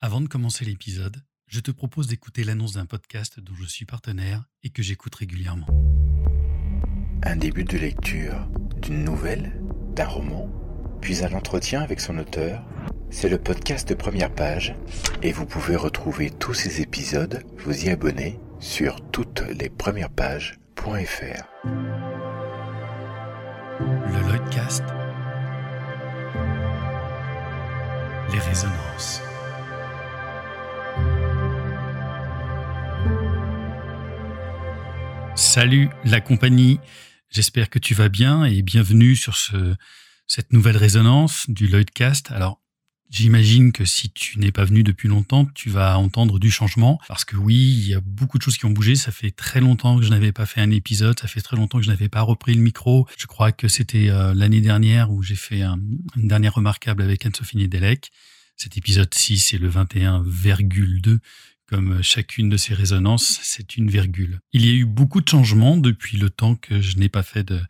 Avant de commencer l'épisode, je te propose d'écouter l'annonce d'un podcast dont je suis partenaire et que j'écoute régulièrement. Un début de lecture d'une nouvelle, d'un roman, puis un entretien avec son auteur. C'est le podcast de première page et vous pouvez retrouver tous ces épisodes, vous y abonner sur toutes les premières pages.fr. Le Lloydcast. Les résonances. Salut la compagnie, j'espère que tu vas bien et bienvenue sur ce, cette nouvelle résonance du Lloydcast. Alors, j'imagine que si tu n'es pas venu depuis longtemps, tu vas entendre du changement parce que oui, il y a beaucoup de choses qui ont bougé. Ça fait très longtemps que je n'avais pas fait un épisode, ça fait très longtemps que je n'avais pas repris le micro. Je crois que c'était euh, l'année dernière où j'ai fait une dernière remarquable avec Anne-Sophie Nedelec. Cet épisode 6 est le 21,2 comme chacune de ces résonances, c'est une virgule. Il y a eu beaucoup de changements depuis le temps que je n'ai pas fait de,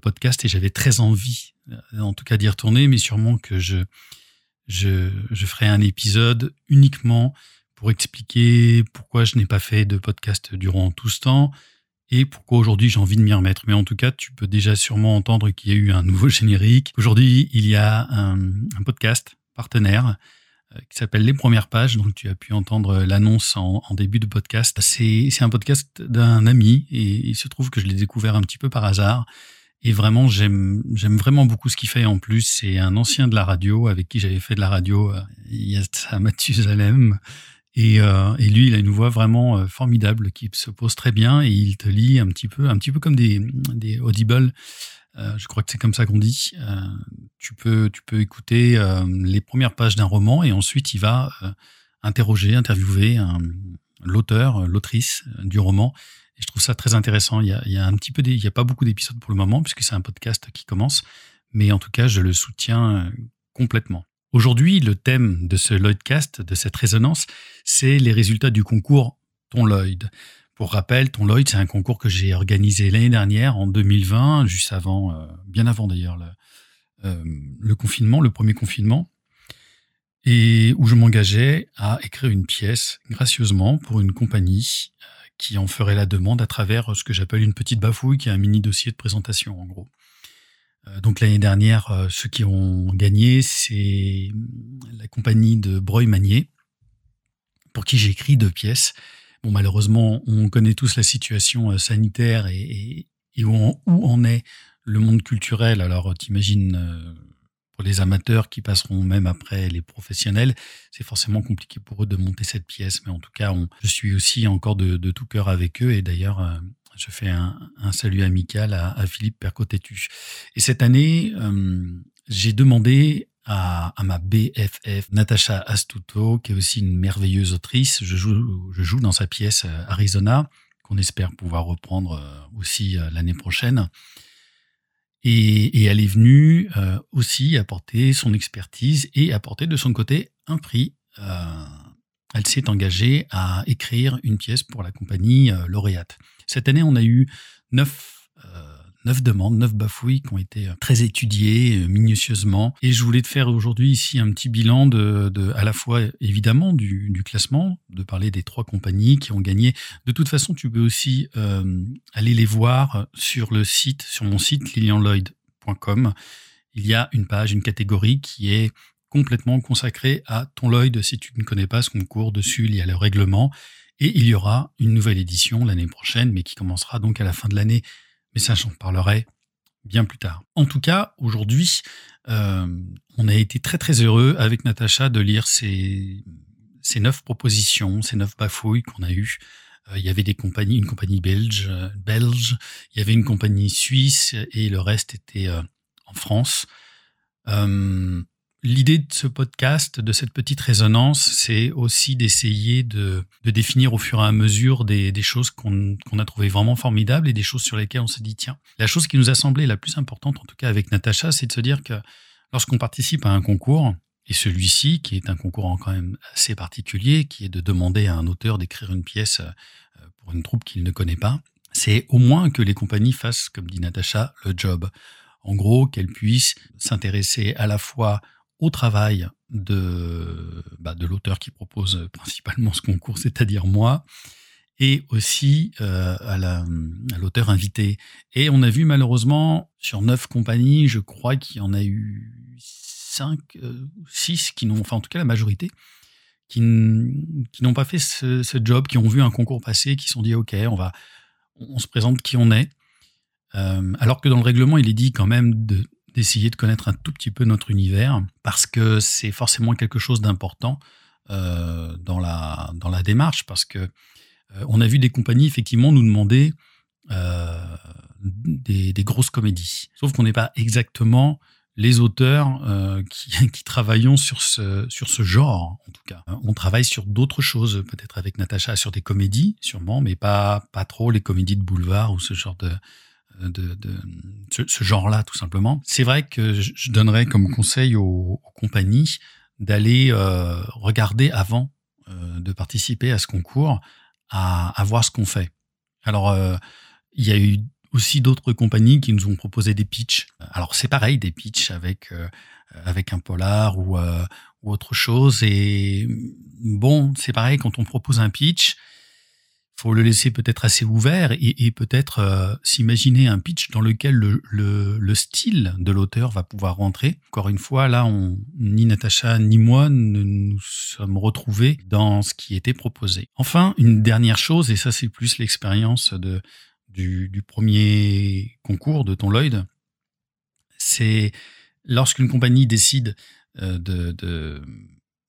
podcast et j'avais très envie, euh, en tout cas d'y retourner, mais sûrement que je, je, ferai un épisode uniquement pour expliquer pourquoi je n'ai pas fait de podcast durant tout ce temps et pourquoi aujourd'hui j'ai envie de m'y remettre. Mais en tout cas, tu peux déjà sûrement entendre qu'il y a eu un nouveau générique. Aujourd'hui, il y a un, podcast partenaire qui s'appelle Les Premières Pages. Donc, tu as pu entendre l'annonce en, début de podcast. C'est un podcast d'un ami et il se trouve que je l'ai découvert un petit peu par hasard. Et vraiment, j'aime vraiment beaucoup ce qu'il fait. En plus, c'est un ancien de la radio avec qui j'avais fait de la radio. Euh, il y a Mathusalem. Et, euh, et lui, il a une voix vraiment formidable qui se pose très bien et il te lit un petit peu, un petit peu comme des, des audibles euh, je crois que c'est comme ça qu'on dit. Euh, tu peux, tu peux écouter euh, les premières pages d'un roman et ensuite il va interroger, interviewer l'auteur, l'autrice du roman. Et je trouve ça très intéressant. Il y a, un petit peu, il y a pas beaucoup d'épisodes pour le moment puisque c'est un podcast qui commence, mais en tout cas, je le soutiens complètement. Aujourd'hui, le thème de ce Lloydcast, de cette résonance, c'est les résultats du concours Ton Lloyd. Pour rappel, ton Lloyd, c'est un concours que j'ai organisé l'année dernière, en 2020, juste avant, euh, bien avant d'ailleurs le, euh, le, confinement, le premier confinement, et où je m'engageais à écrire une pièce gracieusement pour une compagnie euh, qui en ferait la demande à travers ce que j'appelle une petite bafouille, qui est un mini dossier de présentation en gros. Donc l'année dernière, ceux qui ont gagné, c'est la compagnie de Breuil Magnier, pour qui j'ai écrit deux pièces Bon, malheureusement, on connaît tous la situation euh, sanitaire et, où, en, est le monde culturel. Alors, t'imagines, euh, pour les amateurs qui passeront même après les professionnels, c'est forcément compliqué pour eux de monter cette pièce. Mais en tout cas, je suis aussi encore de, tout cœur avec eux. Et d'ailleurs, euh, je fais un, salut amical à, Philippe Percotetu. Et cette année, j'ai demandé à, ma BFF Natacha Astuto, qui est aussi une merveilleuse autrice. Je joue, dans sa pièce euh, Arizona, qu'on espère pouvoir reprendre euh, aussi euh, l'année prochaine. Et, elle est venue aussi apporter son expertise et apporter de son côté un prix. elle s'est engagée à écrire une pièce pour la compagnie lauréate. Cette année, on a eu neuf neuf demandes, neuf bafouilles qui ont été euh, très étudiées euh, minutieusement. Et je voulais te faire aujourd'hui ici un petit bilan de, de à la fois évidemment du, du, classement, de parler des trois compagnies qui ont gagné. De toute façon, tu peux aussi euh, aller les voir sur le site, sur mon site lilianloyd.com. Il y a une page, une catégorie qui est complètement consacrée à ton Lloyd. Si tu ne connais pas ce concours, dessus il y a le règlement. Et il y aura une nouvelle édition l'année prochaine, mais qui commencera donc à la fin de l'année mais ça, j'en parlerai bien plus tard. En tout cas, aujourd'hui, euh, on a été très très heureux avec Natacha de lire ces, ces neuf propositions, ces neuf bafouilles qu'on a eues. Euh, il y avait des compagnies, une compagnie belge, euh, belge, il y avait une compagnie suisse et le reste était en France. L'idée de ce podcast, de cette petite résonance, c'est aussi d'essayer de, définir au fur et à mesure des, choses qu'on a trouvées vraiment formidables et des choses sur lesquelles on s'est dit, tiens, la chose qui nous a semblé la plus importante, en tout cas avec Natacha, c'est de se dire que lorsqu'on participe à un concours, et celui-ci, qui est un concours quand même assez particulier, qui est de demander à un auteur d'écrire une pièce euh, pour une troupe qu'il ne connaît pas, c'est au moins que les compagnies fassent, comme dit Natacha, le job. En gros, qu'elles puissent s'intéresser à la fois au travail de, bah, de l'auteur qui propose principalement ce concours, c'est-à-dire moi, et aussi euh, à l'auteur invité. Et on a vu malheureusement sur neuf compagnies, je crois qu'il y en a eu cinq, euh, six qui n'ont, enfin en tout cas la majorité, qui, n'ont pas fait ce, ce, job, qui ont vu un concours passer, qui se sont dit ok, on va, on se présente qui on est. Euh, alors que dans le règlement, il est dit quand même de, d'essayer de connaître un tout petit peu notre univers, parce que c'est forcément quelque chose d'important euh, dans, la, dans la démarche, parce que euh, on a vu des compagnies effectivement nous demander euh, des, grosses comédies. Sauf qu'on n'est pas exactement les auteurs qui, qui, travaillons sur ce, sur ce genre, en tout cas. On travaille sur d'autres choses, peut-être avec Natacha, sur des comédies, sûrement, mais pas, pas trop les comédies de boulevard ou ce genre de, de, de ce, genre-là, tout simplement. C'est vrai que je donnerais comme conseil aux, compagnies d'aller euh, regarder avant euh, de participer à ce concours, à, à voir ce qu'on fait. Alors, euh, il y a eu aussi d'autres compagnies qui nous ont proposé des pitchs. Alors c'est pareil, des pitchs avec avec un polar ou, ou autre chose. Et bon, c'est pareil quand on propose un pitch, faut le laisser peut-être assez ouvert et, peut-être euh, s'imaginer un pitch dans lequel le, le, le style de l'auteur va pouvoir rentrer. Encore une fois, là, ni Natacha ni moi ne nous sommes retrouvés dans ce qui était proposé. Enfin, une dernière chose, et ça c'est plus l'expérience du, premier concours de ton Lloyd, c'est lorsqu'une compagnie décide euh, de,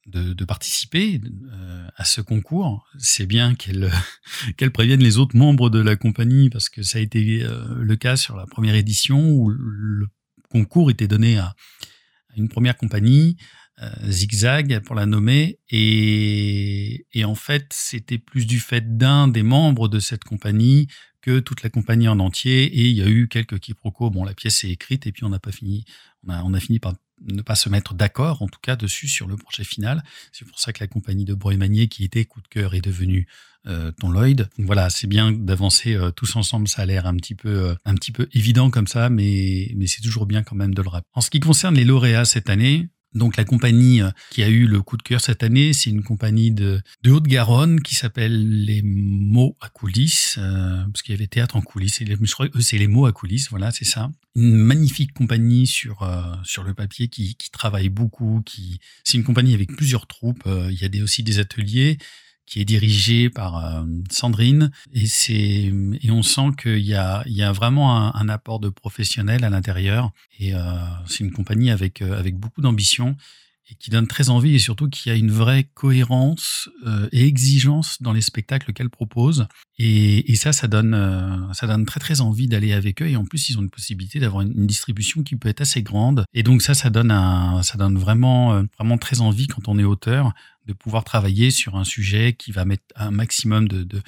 de, de, participer euh, à ce concours, c'est bien qu'elle qu'elle prévienne les autres membres de la compagnie parce que ça a été euh, le cas sur la première édition où le concours était donné à, une première compagnie, euh, Zigzag pour la nommer, et, et en fait c'était plus du fait d'un des membres de cette compagnie que toute la compagnie en entier, et il y a eu quelques quiproquos. Bon, la pièce est écrite, et puis on n'a pas fini, on a, on a fini par ne pas se mettre d'accord, en tout cas, dessus sur le projet final. C'est pour ça que la compagnie de Breuil-Manier, qui était coup de cœur, est devenue euh, ton Lloyd. voilà, c'est bien d'avancer euh, tous ensemble. Ça a l'air un petit peu, euh, un petit peu évident comme ça, mais, mais c'est toujours bien quand même de le rappeler. En ce qui concerne les lauréats cette année, donc la compagnie euh, qui a eu le coup de cœur cette année, c'est une compagnie de, de Haute-Garonne qui s'appelle les mots à coulisses, euh, parce qu'il y avait théâtre en coulisses. C'est les mots à coulisses, voilà, c'est ça. Une magnifique compagnie sur euh, sur le papier qui, qui travaille beaucoup. Qui c'est une compagnie avec plusieurs troupes. il y a aussi des ateliers qui est dirigé par euh, Sandrine. Et c'est et on sent qu'il y a il y a vraiment un, apport de professionnels à l'intérieur. Et euh, c'est une compagnie avec euh, avec beaucoup d'ambition et qui donne très envie et surtout qui a une vraie cohérence euh, et exigence dans les spectacles qu'elle propose. Et, et, ça ça donne euh, ça donne très très envie d'aller avec eux. Et en plus ils ont une possibilité d'avoir une, distribution qui peut être assez grande. Et donc ça ça donne un ça donne vraiment vraiment très envie quand on est auteur de pouvoir travailler sur un sujet qui va mettre un maximum de, de,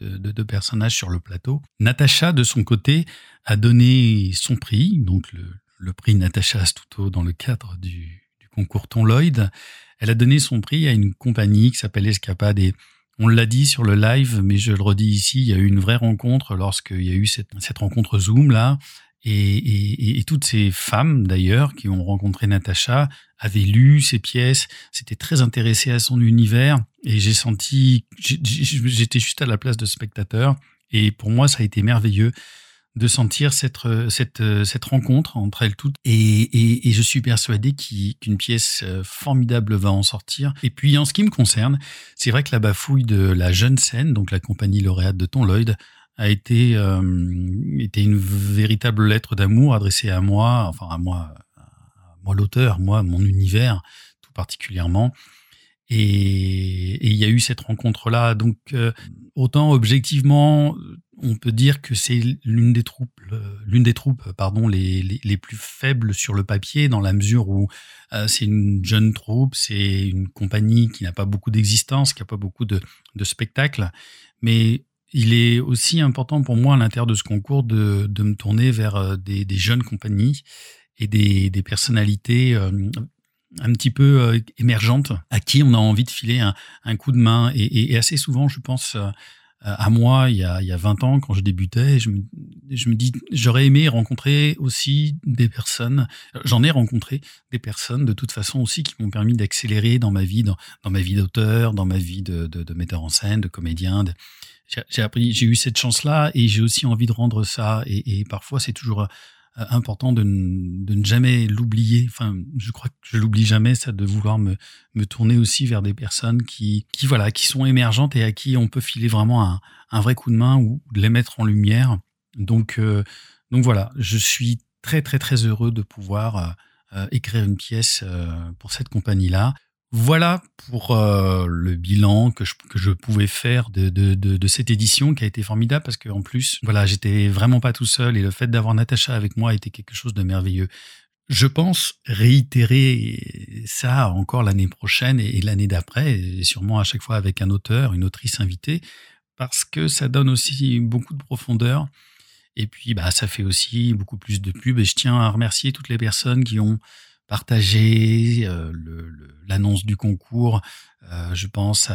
de, de personnages sur le plateau. Natacha, de son côté, a donné son prix, donc le, le prix Natacha Astuto dans le cadre du concours Ton Lloyd. Elle a donné son prix à une compagnie qui s'appelle Escapade et on l'a dit sur le live, mais je le redis ici, il y a eu une vraie rencontre lorsqu'il y a eu cette, rencontre Zoom là. Et, et, et, toutes ces femmes, d'ailleurs, qui ont rencontré Natacha, avaient lu ses pièces, s'étaient très intéressées à son univers. Et j'ai senti, j'étais juste à la place de spectateur. Et pour moi, ça a été merveilleux de sentir cette, cette, cette rencontre entre elles toutes. Et, et je suis persuadé qu'une pièce formidable va en sortir. Et puis, en ce qui me concerne, c'est vrai que la bafouille de la jeune scène, donc la compagnie lauréate de Ton Lloyd, a été, euh, été une véritable lettre d'amour adressée à moi, enfin à moi, à moi l'auteur, moi, mon univers tout particulièrement. Et il y a eu cette rencontre-là. Donc, euh, autant objectivement, on peut dire que c'est l'une des troupes, l'une des troupes, pardon, les, les, plus faibles sur le papier, dans la mesure où euh, c'est une jeune troupe, c'est une compagnie qui n'a pas beaucoup d'existence, qui n'a pas beaucoup de, de spectacles, mais il est aussi important pour moi à l'intérieur de ce concours de, de me tourner vers euh, des, des, jeunes compagnies et des, des personnalités un petit peu euh, émergentes à qui on a envie de filer un, un coup de main. Et, assez souvent, je pense à moi il y, a, il y a 20 ans quand je débutais. Je me, je me dis, j'aurais aimé rencontrer aussi des personnes, j'en ai rencontré des personnes de toute façon aussi qui m'ont permis d'accélérer dans ma vie, dans, dans ma vie d'auteur, dans ma vie de, de, metteur en scène, de comédien. j'ai j'ai eu cette chance-là et j'ai aussi envie de rendre ça. Et, parfois, c'est toujours euh, important de, ne jamais l'oublier. Enfin, je crois que je l'oublie jamais, ça, de vouloir me, tourner aussi vers des personnes qui, qui, voilà, qui sont émergentes et à qui on peut filer vraiment un, vrai coup de main ou de les mettre en lumière. Donc, euh, donc voilà, je suis très, très, très heureux de pouvoir euh, écrire une pièce pour cette compagnie-là. Voilà pour euh, le bilan que je, pouvais faire de, cette édition qui a été formidable parce qu'en plus, voilà, j'étais vraiment pas tout seul et le fait d'avoir Natacha avec moi était quelque chose de merveilleux. Je pense réitérer ça encore l'année prochaine et, l'année d'après, et sûrement à chaque fois avec un auteur, une autrice invitée, parce que ça donne aussi beaucoup de profondeur. Et puis, bah, ça fait aussi beaucoup plus de pub. Et je tiens à remercier toutes les personnes qui ont partager euh, l'annonce du concours. Euh, je pense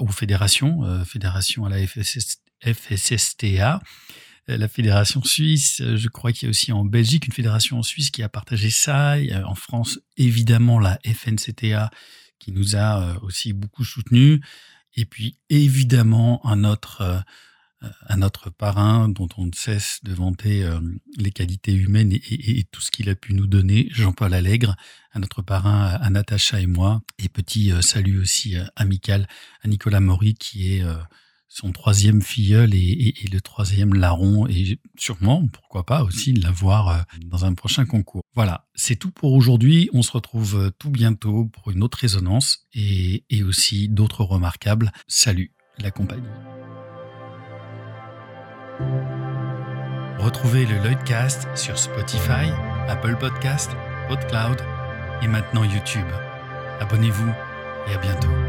aux fédérations, euh, fédération à la FSS, FSSTA, la fédération suisse. Je crois qu'il y a aussi en Belgique une fédération en Suisse qui a partagé ça. en France, évidemment, la FNCTA qui nous a aussi beaucoup soutenus. Et puis, évidemment, un autre à notre parrain dont on ne cesse de vanter euh, les qualités humaines et, tout ce qu'il a pu nous donner, Jean-Paul Allègre, à notre parrain, à Natacha et moi. Et petit euh, salut aussi euh, amical à Nicolas Maury qui est son troisième filleul et, le troisième larron et sûrement, pourquoi pas aussi l'avoir dans un prochain concours. Voilà, c'est tout pour aujourd'hui. On se retrouve tout bientôt pour une autre résonance et, et aussi d'autres remarquables. Salut la compagnie. Retrouvez le Lloydcast sur Spotify, Apple Podcast, PodCloud et maintenant YouTube. Abonnez-vous et à bientôt.